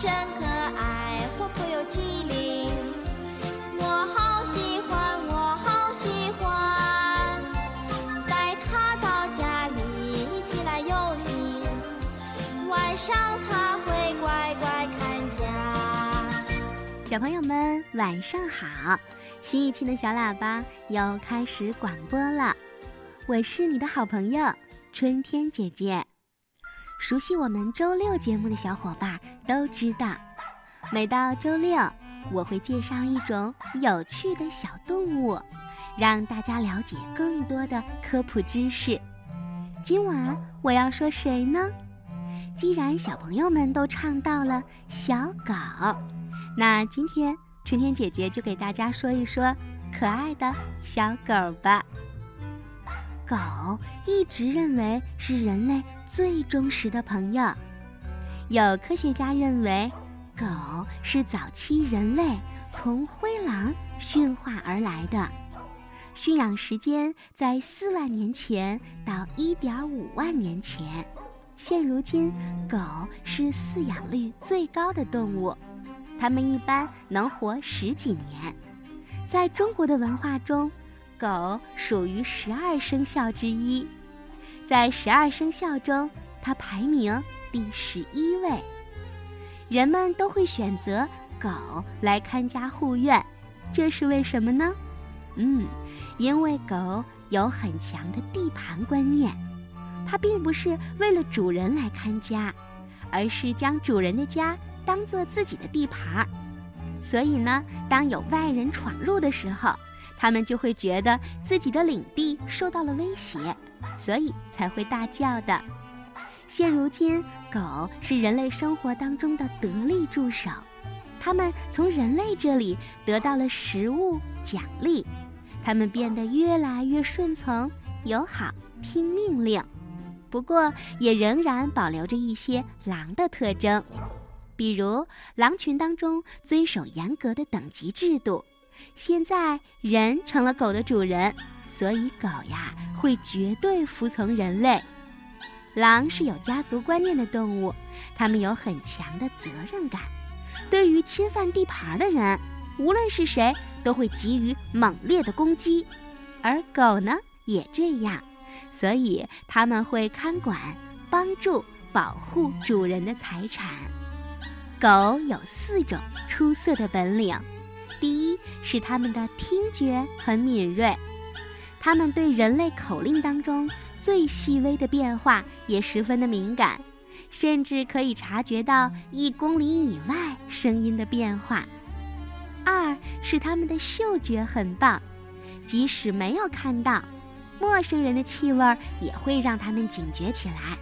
真可爱活泼又机灵我好喜欢我好喜欢带它到家里一起来游戏晚上它会乖乖看家小朋友们晚上好。新一期的小喇叭又开始广播了。我是你的好朋友春天姐姐。熟悉我们周六节目的小伙伴都知道，每到周六我会介绍一种有趣的小动物，让大家了解更多的科普知识。今晚我要说谁呢？既然小朋友们都唱到了小狗。那今天春天姐姐就给大家说一说可爱的小狗吧。狗一直认为是人类最忠实的朋友。有科学家认为，狗是早期人类从灰狼驯化而来的，驯养时间在四万年前到一点五万年前。现如今，狗是饲养率最高的动物。它们一般能活十几年，在中国的文化中，狗属于十二生肖之一，在十二生肖中，它排名第十一位。人们都会选择狗来看家护院，这是为什么呢？嗯，因为狗有很强的地盘观念，它并不是为了主人来看家，而是将主人的家。当做自己的地盘儿，所以呢，当有外人闯入的时候，他们就会觉得自己的领地受到了威胁，所以才会大叫的。现如今，狗是人类生活当中的得力助手，它们从人类这里得到了食物奖励，它们变得越来越顺从、友好、听命令。不过，也仍然保留着一些狼的特征。比如狼群当中遵守严格的等级制度，现在人成了狗的主人，所以狗呀会绝对服从人类。狼是有家族观念的动物，它们有很强的责任感，对于侵犯地盘的人，无论是谁都会给予猛烈的攻击。而狗呢也这样，所以他们会看管、帮助、保护主人的财产。狗有四种出色的本领，第一是它们的听觉很敏锐，它们对人类口令当中最细微的变化也十分的敏感，甚至可以察觉到一公里以外声音的变化。二是它们的嗅觉很棒，即使没有看到陌生人的气味，也会让它们警觉起来。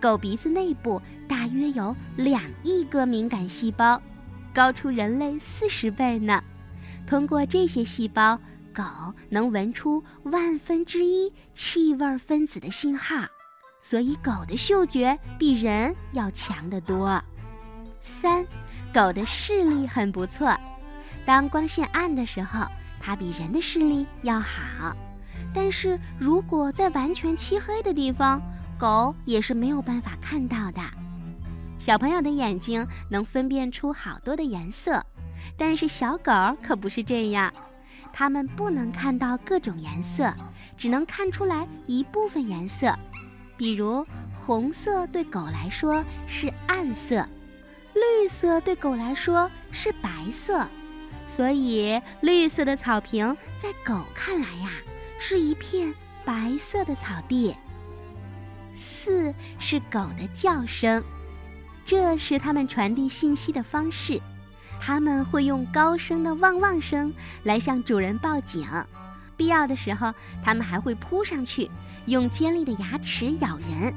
狗鼻子内部大约有两亿个敏感细胞，高出人类四十倍呢。通过这些细胞，狗能闻出万分之一气味分子的信号，所以狗的嗅觉比人要强得多。三，狗的视力很不错，当光线暗的时候，它比人的视力要好。但是如果在完全漆黑的地方，狗也是没有办法看到的。小朋友的眼睛能分辨出好多的颜色，但是小狗可不是这样，它们不能看到各种颜色，只能看出来一部分颜色。比如红色对狗来说是暗色，绿色对狗来说是白色，所以绿色的草坪在狗看来呀，是一片白色的草地。四是狗的叫声，这是它们传递信息的方式。它们会用高声的汪汪声来向主人报警，必要的时候，它们还会扑上去，用尖利的牙齿咬人。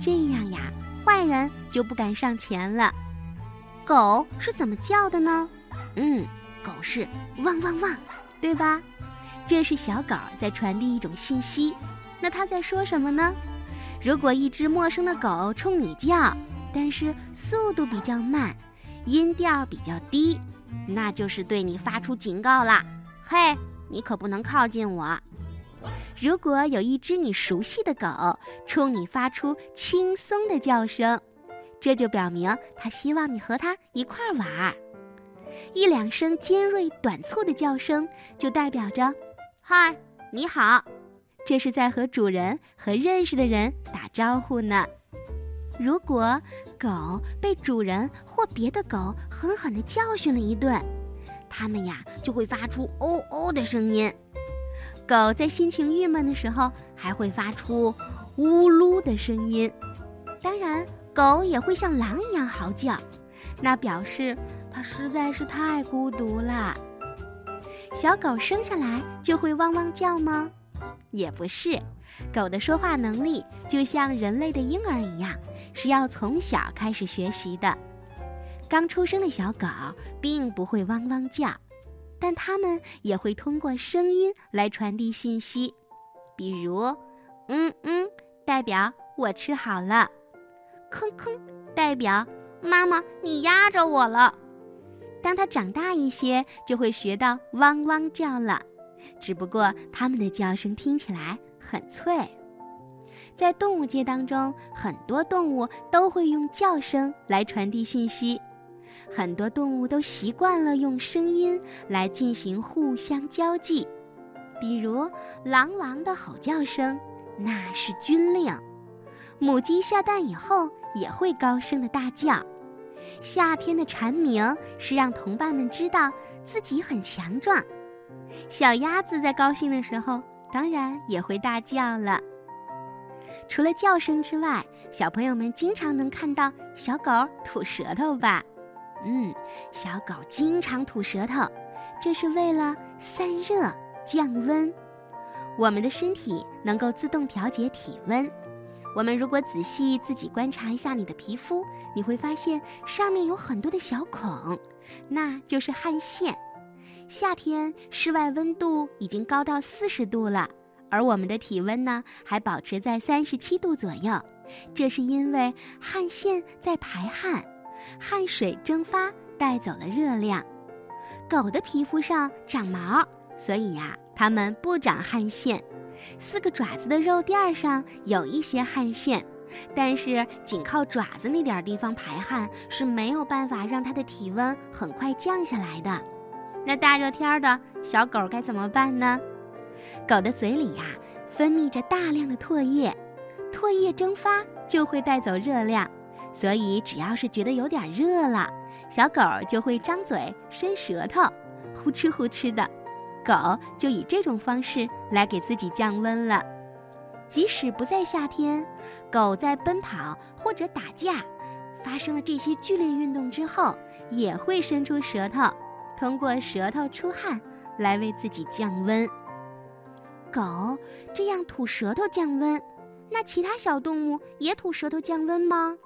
这样呀，坏人就不敢上前了。狗是怎么叫的呢？嗯，狗是汪汪汪，对吧？这是小狗在传递一种信息。那它在说什么呢？如果一只陌生的狗冲你叫，但是速度比较慢，音调比较低，那就是对你发出警告啦。嘿，你可不能靠近我。如果有一只你熟悉的狗冲你发出轻松的叫声，这就表明它希望你和它一块玩儿。一两声尖锐短促的叫声，就代表着“嗨，你好”。这是在和主人和认识的人打招呼呢。如果狗被主人或别的狗狠狠地教训了一顿，它们呀就会发出“哦哦”的声音。狗在心情郁闷的时候，还会发出“呜噜”的声音。当然，狗也会像狼一样嚎叫，那表示它实在是太孤独了。小狗生下来就会汪汪叫吗？也不是，狗的说话能力就像人类的婴儿一样，是要从小开始学习的。刚出生的小狗并不会汪汪叫。但它们也会通过声音来传递信息，比如“嗯嗯”代表我吃好了，“吭吭”代表妈妈你压着我了。当它长大一些，就会学到“汪汪叫”了，只不过它们的叫声听起来很脆。在动物界当中，很多动物都会用叫声来传递信息。很多动物都习惯了用声音来进行互相交际，比如狼狼的吼叫声，那是军令；母鸡下蛋以后也会高声的大叫；夏天的蝉鸣是让同伴们知道自己很强壮；小鸭子在高兴的时候，当然也会大叫了。除了叫声之外，小朋友们经常能看到小狗吐舌头吧？嗯，小狗经常吐舌头，这是为了散热降温。我们的身体能够自动调节体温。我们如果仔细自己观察一下你的皮肤，你会发现上面有很多的小孔，那就是汗腺。夏天室外温度已经高到四十度了，而我们的体温呢还保持在三十七度左右，这是因为汗腺在排汗。汗水蒸发带走了热量，狗的皮肤上长毛，所以呀，它们不长汗腺。四个爪子的肉垫上有一些汗腺，但是仅靠爪子那点地方排汗是没有办法让它的体温很快降下来的。那大热天的小狗该怎么办呢？狗的嘴里呀，分泌着大量的唾液，唾液蒸发就会带走热量。所以，只要是觉得有点热了，小狗就会张嘴伸舌头，呼哧呼哧的，狗就以这种方式来给自己降温了。即使不在夏天，狗在奔跑或者打架，发生了这些剧烈运动之后，也会伸出舌头，通过舌头出汗来为自己降温。狗这样吐舌头降温，那其他小动物也吐舌头降温吗？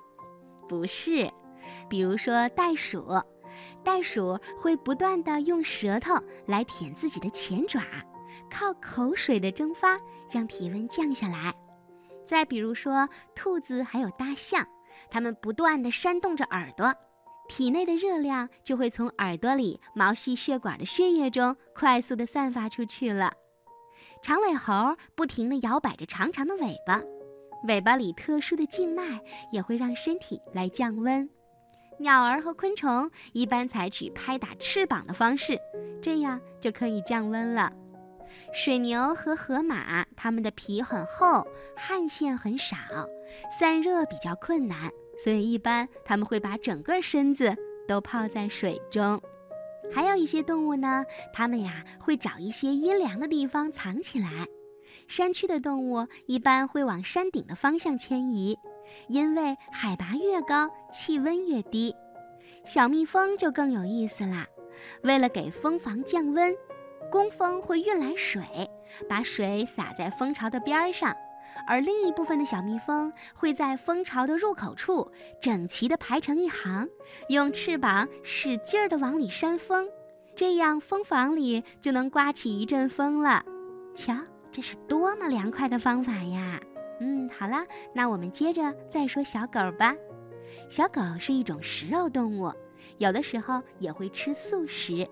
不是，比如说袋鼠，袋鼠会不断的用舌头来舔自己的前爪，靠口水的蒸发让体温降下来。再比如说兔子还有大象，它们不断的扇动着耳朵，体内的热量就会从耳朵里毛细血管的血液中快速的散发出去了。长尾猴不停地摇摆着长长的尾巴。尾巴里特殊的静脉也会让身体来降温。鸟儿和昆虫一般采取拍打翅膀的方式，这样就可以降温了。水牛和河马，它们的皮很厚，汗腺很少，散热比较困难，所以一般它们会把整个身子都泡在水中。还有一些动物呢，它们呀会找一些阴凉的地方藏起来。山区的动物一般会往山顶的方向迁移，因为海拔越高，气温越低。小蜜蜂就更有意思啦，为了给蜂房降温，工蜂会运来水，把水洒在蜂巢的边儿上，而另一部分的小蜜蜂会在蜂巢的入口处整齐地排成一行，用翅膀使劲儿地往里扇风，这样蜂房里就能刮起一阵风了。瞧。这是多么凉快的方法呀！嗯，好了，那我们接着再说小狗吧。小狗是一种食肉动物，有的时候也会吃素食。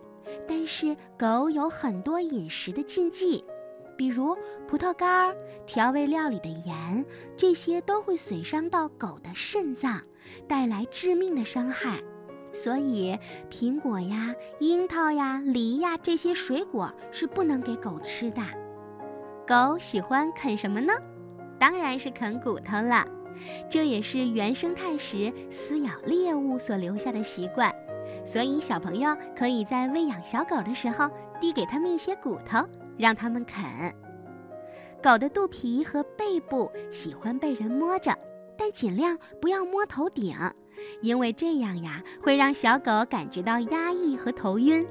但是狗有很多饮食的禁忌，比如葡萄干、调味料里的盐，这些都会损伤到狗的肾脏，带来致命的伤害。所以，苹果呀、樱桃呀、梨呀这些水果是不能给狗吃的。狗喜欢啃什么呢？当然是啃骨头了，这也是原生态时撕咬猎物所留下的习惯。所以小朋友可以在喂养小狗的时候递给它们一些骨头，让它们啃。狗的肚皮和背部喜欢被人摸着，但尽量不要摸头顶，因为这样呀会让小狗感觉到压抑和头晕。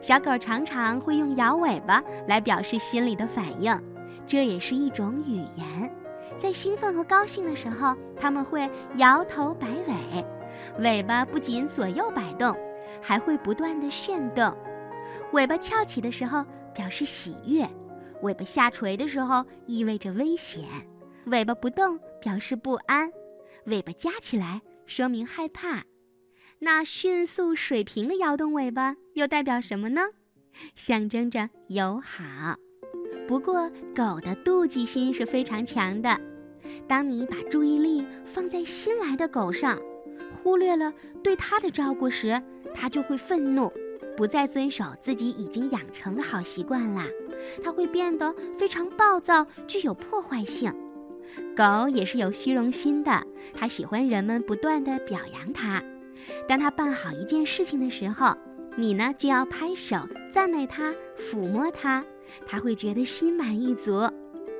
小狗常常会用摇尾巴来表示心里的反应，这也是一种语言。在兴奋和高兴的时候，它们会摇头摆尾，尾巴不仅左右摆动，还会不断地旋动。尾巴翘起的时候表示喜悦，尾巴下垂的时候意味着危险。尾巴不动表示不安，尾巴夹起来说明害怕。那迅速水平的摇动尾巴又代表什么呢？象征着友好。不过，狗的妒忌心是非常强的。当你把注意力放在新来的狗上，忽略了对它的照顾时，它就会愤怒，不再遵守自己已经养成的好习惯啦。它会变得非常暴躁，具有破坏性。狗也是有虚荣心的，它喜欢人们不断的表扬它。当它办好一件事情的时候，你呢就要拍手赞美它，抚摸它。它会觉得心满意足。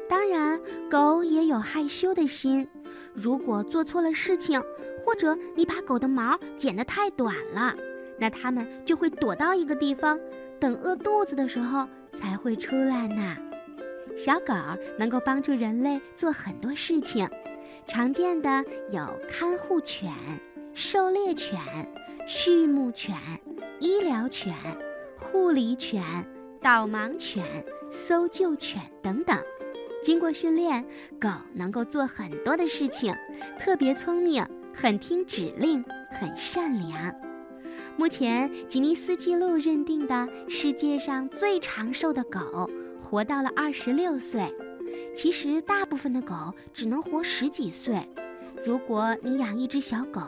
当然，狗也有害羞的心。如果做错了事情，或者你把狗的毛剪得太短了，那它们就会躲到一个地方，等饿肚子的时候才会出来呢。小狗能够帮助人类做很多事情，常见的有看护犬、狩猎犬、畜牧犬、医疗犬、护理犬。导盲犬、搜救犬等等，经过训练，狗能够做很多的事情，特别聪明，很听指令，很善良。目前，吉尼斯纪录认定的世界上最长寿的狗，活到了二十六岁。其实，大部分的狗只能活十几岁。如果你养一只小狗，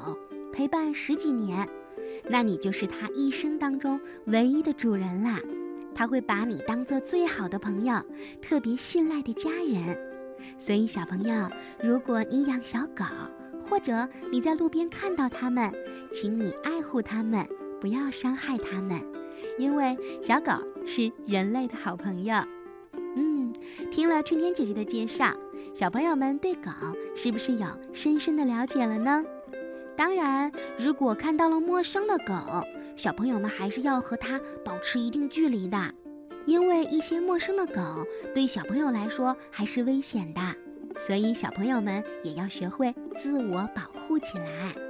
陪伴十几年，那你就是它一生当中唯一的主人啦。它会把你当做最好的朋友，特别信赖的家人。所以，小朋友，如果你养小狗，或者你在路边看到它们，请你爱护它们，不要伤害它们，因为小狗是人类的好朋友。嗯，听了春天姐姐的介绍，小朋友们对狗是不是有深深的了解了呢？当然，如果看到了陌生的狗，小朋友们还是要和它保持一定距离的，因为一些陌生的狗对小朋友来说还是危险的，所以小朋友们也要学会自我保护起来。